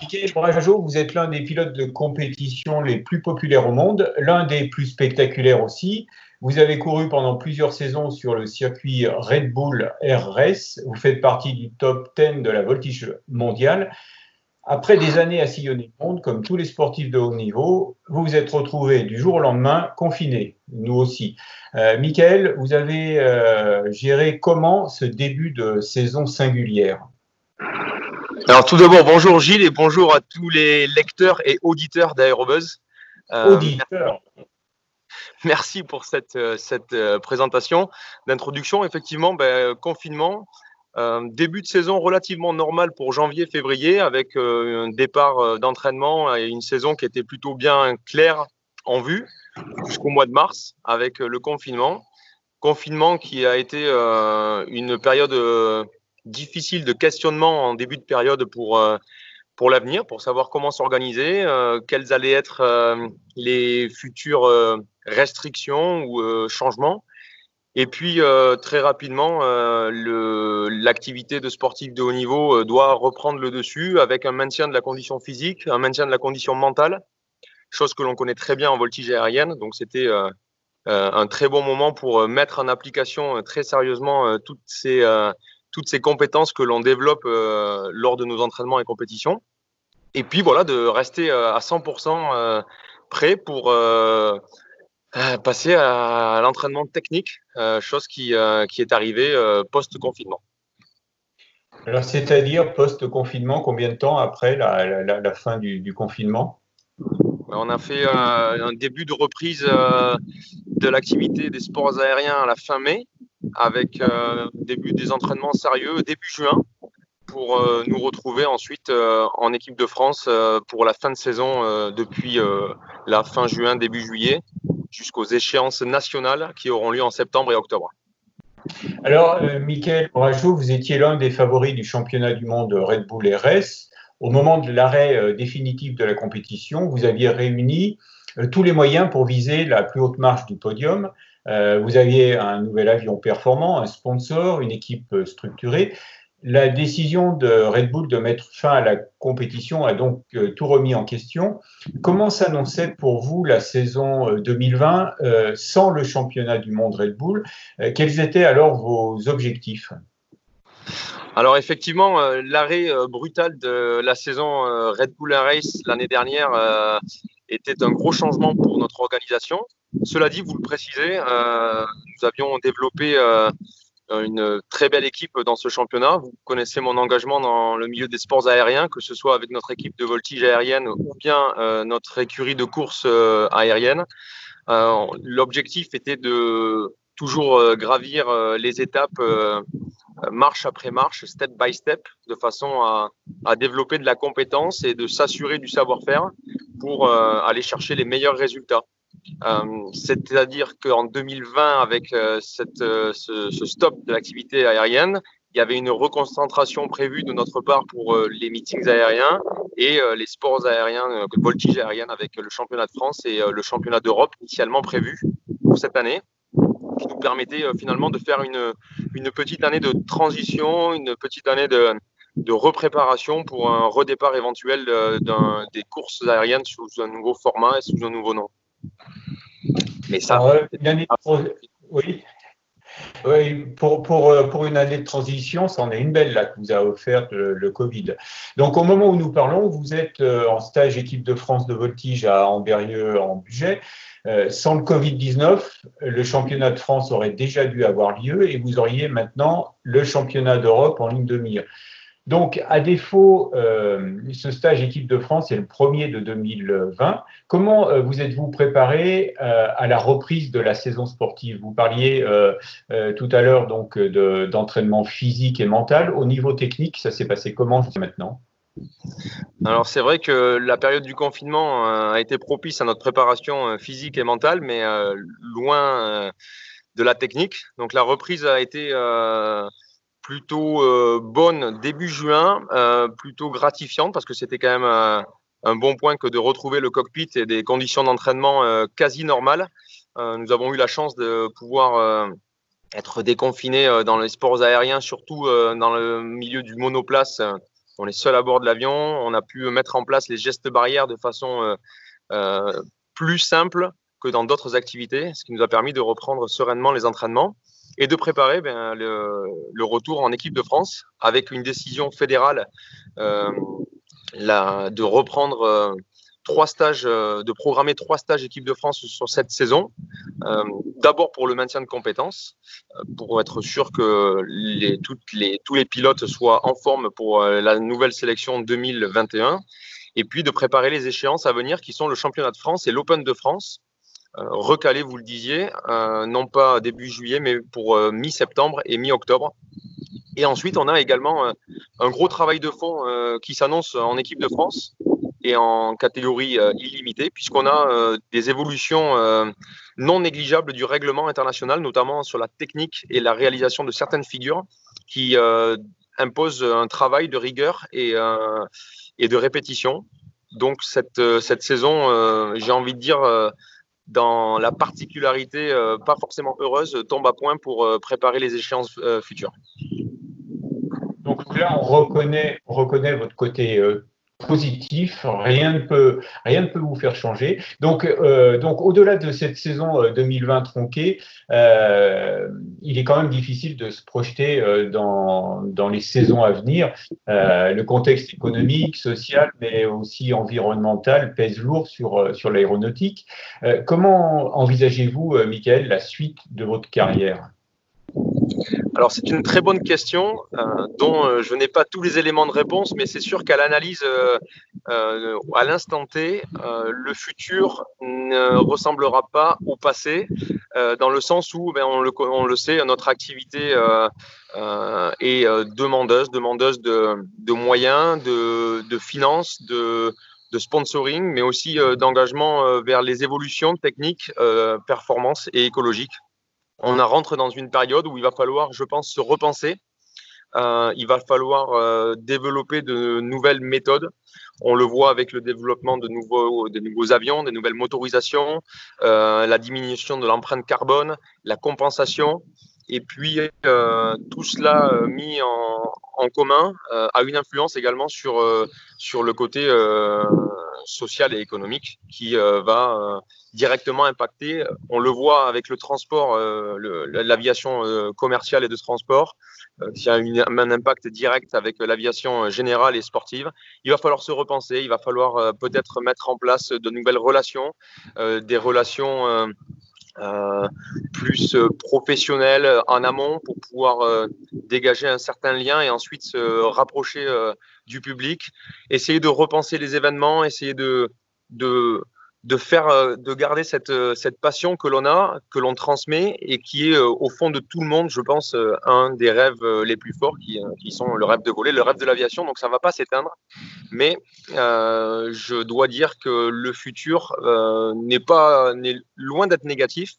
Michael Brageau, vous êtes l'un des pilotes de compétition les plus populaires au monde, l'un des plus spectaculaires aussi. Vous avez couru pendant plusieurs saisons sur le circuit Red Bull Race. Vous faites partie du top 10 de la voltige mondiale. Après des années à sillonner le monde, comme tous les sportifs de haut niveau, vous vous êtes retrouvé du jour au lendemain confiné, nous aussi. Euh, Michael, vous avez euh, géré comment ce début de saison singulière? Alors tout d'abord, bonjour Gilles et bonjour à tous les lecteurs et auditeurs d'Aérobuzz. Euh, auditeurs Merci pour cette, euh, cette présentation d'introduction. Effectivement, ben, confinement, euh, début de saison relativement normal pour janvier-février avec euh, un départ euh, d'entraînement et une saison qui était plutôt bien claire en vue jusqu'au mois de mars avec le confinement. Confinement qui a été une période difficile de questionnement en début de période pour, pour l'avenir, pour savoir comment s'organiser, quelles allaient être les futures restrictions ou changements. Et puis, euh, très rapidement, euh, l'activité de sportif de haut niveau euh, doit reprendre le dessus avec un maintien de la condition physique, un maintien de la condition mentale, chose que l'on connaît très bien en voltige aérienne. Donc, c'était un très bon moment pour mettre en application très sérieusement toutes, ces, toutes ces compétences que l'on développe lors de nos entraînements et compétitions. Et puis, voilà, de rester à 100% prêt pour euh, passer à, l'entraînement technique, euh, chose qui, euh, qui, est arrivée post-confinement. Alors, c'est-à-dire post-confinement, combien de temps après la, la, fin du, du, confinement? On a fait un début de reprise de l'activité des sports aériens à la fin mai, avec début des entraînements sérieux début juin, pour nous retrouver ensuite en équipe de France pour la fin de saison depuis la fin juin, début juillet, jusqu'aux échéances nationales qui auront lieu en septembre et octobre. Alors, euh, Michael vous étiez l'un des favoris du championnat du monde Red Bull RS. Au moment de l'arrêt euh, définitif de la compétition, vous aviez réuni euh, tous les moyens pour viser la plus haute marche du podium. Euh, vous aviez un nouvel avion performant, un sponsor, une équipe structurée. La décision de Red Bull de mettre fin à la compétition a donc euh, tout remis en question. Comment s'annonçait pour vous la saison 2020 euh, euh, sans le championnat du monde Red Bull? Quels étaient alors vos objectifs? Alors effectivement, l'arrêt brutal de la saison Red Bull Race l'année dernière était un gros changement pour notre organisation. Cela dit, vous le précisez, nous avions développé une très belle équipe dans ce championnat. Vous connaissez mon engagement dans le milieu des sports aériens, que ce soit avec notre équipe de voltige aérienne ou bien euh, notre écurie de course euh, aérienne. Euh, L'objectif était de toujours euh, gravir euh, les étapes marche après marche, step by step, de façon à, à développer de la compétence et de s'assurer du savoir-faire pour aller chercher les meilleurs résultats. Euh, c'est-à-dire qu'en 2020, avec euh, euh, ce, stop de l'activité aérienne, il y avait une reconcentration prévue de notre part pour les meetings aériens et les sports aériens, le voltige aérienne avec le championnat de France et le championnat d'Europe initialement prévu pour cette année, qui nous permettait finalement de faire une, une petite année de transition, une petite année de, de repréparation pour un redépart éventuel des courses aériennes sous un nouveau format et sous un nouveau nom. Mais ça. oui. Oui, pour, pour, euh, pour, une année de transition, c'en est une belle là que vous a offert le, Covid. Donc au moment où nous parlons, vous êtes euh, en stage équipe de France de voltige à Amberieux en budget. Euh, sans le Covid-19, le championnat de France aurait déjà dû avoir lieu et vous auriez maintenant le championnat d'Europe en ligne de mire. Donc, à défaut, euh, ce stage équipe de France est le premier de 2020. Comment euh, vous êtes-vous préparé euh, à la reprise de la saison sportive? Vous parliez tout à l'heure donc d'entraînement physique et mental. Au niveau technique, ça s'est passé comment maintenant? Alors c'est vrai que la période du confinement a été propice à notre préparation physique et mentale, mais loin de la technique. Donc la reprise a été plutôt euh, bonne début juin, euh, plutôt gratifiante parce que c'était quand même euh, un bon point que de retrouver le cockpit et des conditions d'entraînement quasi normales. nous avons eu la chance de pouvoir être déconfinés dans les sports aériens, surtout dans le milieu du monoplace On est seul à bord de l'avion. On a pu mettre en place les gestes barrières de façon plus simple que dans d'autres activités, ce qui nous a permis de reprendre sereinement les entraînements et de préparer ben, le, retour en équipe de France avec une décision fédérale euh, de reprendre euh, trois stages, euh, de programmer trois stages équipe de France sur cette saison. D'abord pour le maintien de compétences, pour être sûr que tous les pilotes soient en forme pour la nouvelle sélection 2021 et puis de préparer les échéances à venir qui sont le championnat de France et l'Open de France recalé, vous le disiez, euh, non pas début juillet, mais pour euh, mi-septembre et mi-octobre. Et ensuite, on a également un gros travail de fond qui s'annonce en équipe de France et en catégorie illimitée, puisqu'on a des évolutions non négligeables du règlement international, notamment sur la technique et la réalisation de certaines figures qui imposent un travail de rigueur et, et de répétition. Donc cette, cette saison, j'ai envie de dire, dans la particularité euh, pas forcément heureuse, tombe à point pour euh, préparer les échéances euh, futures. Donc là, on reconnaît, on reconnaît votre côté positif, rien ne peut, rien ne peut vous faire changer. Donc, euh, donc au-delà de cette saison 2020 euh, tronquée, euh, il est quand même difficile de se projeter euh, dans, dans les saisons à venir. Euh, le contexte économique, social, mais aussi environnemental pèse lourd sur, sur l'aéronautique. comment envisagez-vous, Michael, la suite de votre carrière? Alors c'est une très bonne question euh, dont euh, je n'ai pas tous les éléments de réponse, mais c'est sûr qu'à l'analyse euh, à l'instant T, le futur ne ressemblera pas au passé, dans le sens où ben, on, le, le, sait, notre activité est demandeuse, demandeuse de, moyens, de, finances, de sponsoring, mais aussi d'engagement vers les évolutions techniques, performances et écologiques on rentre dans une période où il va falloir, je pense, se repenser. Euh, il va falloir euh, développer de nouvelles méthodes. On le voit avec le développement de nouveaux, avions, des nouvelles motorisations, euh, la diminution de l'empreinte carbone, la compensation. Et puis, tout cela mis en, commun a une influence également sur, sur le côté social et économique qui va directement impacté. On le voit avec le transport, euh, l'aviation euh, commerciale et de transport, euh, qui a un impact direct avec l'aviation générale et sportive. Il va falloir se repenser, il va falloir peut-être mettre en place de nouvelles relations, des relations plus professionnelles en amont pour pouvoir dégager un certain lien et ensuite se rapprocher du public, essayer de repenser les événements, essayer de, de de faire, euh, de garder cette, euh, cette passion que l'on a, que l'on transmet et qui est euh, au fond de tout le monde, je pense, un des rêves les plus forts qui, qui sont le rêve de voler, le rêve de l'aviation. Donc ça ne va pas s'éteindre. Mais je dois dire que le futur n'est pas n'est loin d'être négatif,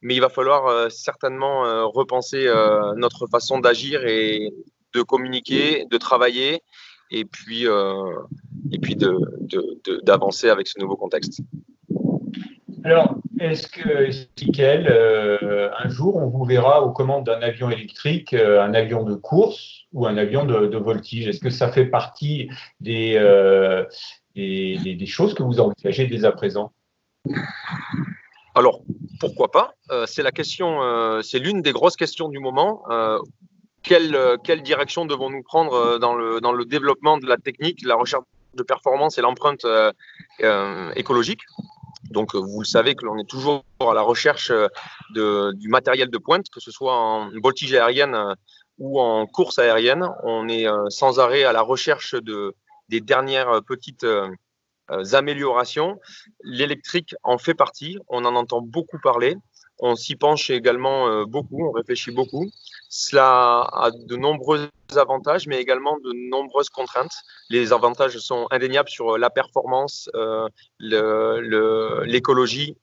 mais il va falloir certainement repenser notre façon d'agir et de communiquer, de travailler et puis, et puis d'avancer de, avec ce nouveau contexte. Alors, est-ce que, Michael, euh, un jour, on vous verra aux commandes d'un avion électrique, euh, un avion de course ou un avion de, voltige? Est-ce que ça fait partie euh, des, des, choses que vous envisagez dès à présent? Alors, pourquoi pas? C'est la question, c'est l'une des grosses questions du moment. Quelle, quelle, direction devons-nous prendre dans le, dans le développement de la technique, la recherche de performance et l'empreinte écologique donc, euh, vous le savez que l'on est toujours à la recherche euh, du matériel de pointe, que ce soit en voltige aérienne euh, ou en course aérienne. On est sans arrêt à la recherche de, des dernières petites améliorations. L'électrique en fait partie. On en entend beaucoup parler. On s'y penche également beaucoup, on réfléchit beaucoup. Cela a de nombreux avantages, mais également de nombreuses contraintes. Les avantages sont indéniables sur la performance, euh, l'écologie,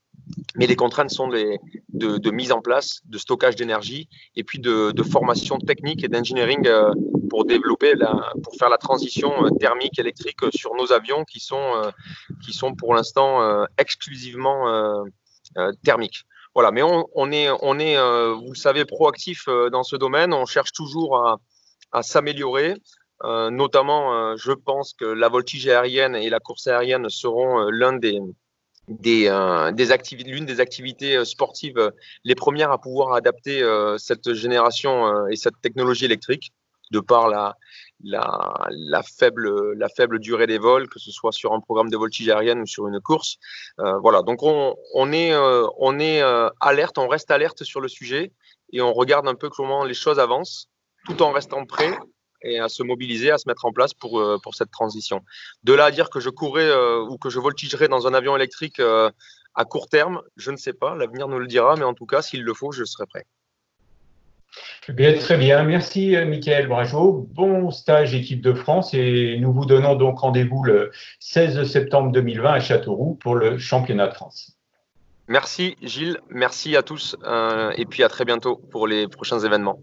mais les contraintes sont de, mise en place, de stockage d'énergie et puis de, formation technique et d'engineering euh, pour développer, pour faire la transition euh, thermique électrique sur nos avions qui sont, euh, qui sont pour l'instant exclusivement thermiques. Voilà, mais on, est, on est euh, vous le savez, proactif euh, dans ce domaine. On cherche toujours à, s'améliorer. notamment, je pense que la voltige aérienne et la course aérienne seront l'un des, des, des l'une des activités sportives les premières à pouvoir adapter cette génération et cette technologie électrique de par la, la, faible, la faible durée des vols, que ce soit sur un programme de voltige aérienne ou sur une course. Euh, voilà, donc on, est, on est euh, euh, alerte, on reste alerte sur le sujet et on regarde un peu comment les choses avancent tout en restant prêt et à se mobiliser, à se mettre en place pour, pour cette transition. De là à dire que je courrais ou que je voltigerai dans un avion électrique à court terme, je ne sais pas, l'avenir nous le dira, mais en tout cas, s'il le faut, je serai prêt. Bien, très bien. Merci, euh, Michael Brajot. Bon stage équipe de France et nous vous donnons donc rendez-vous le 16 septembre 2020 à Châteauroux pour le championnat de France. Merci, Gilles. Merci à tous euh, et puis à très bientôt pour les prochains événements.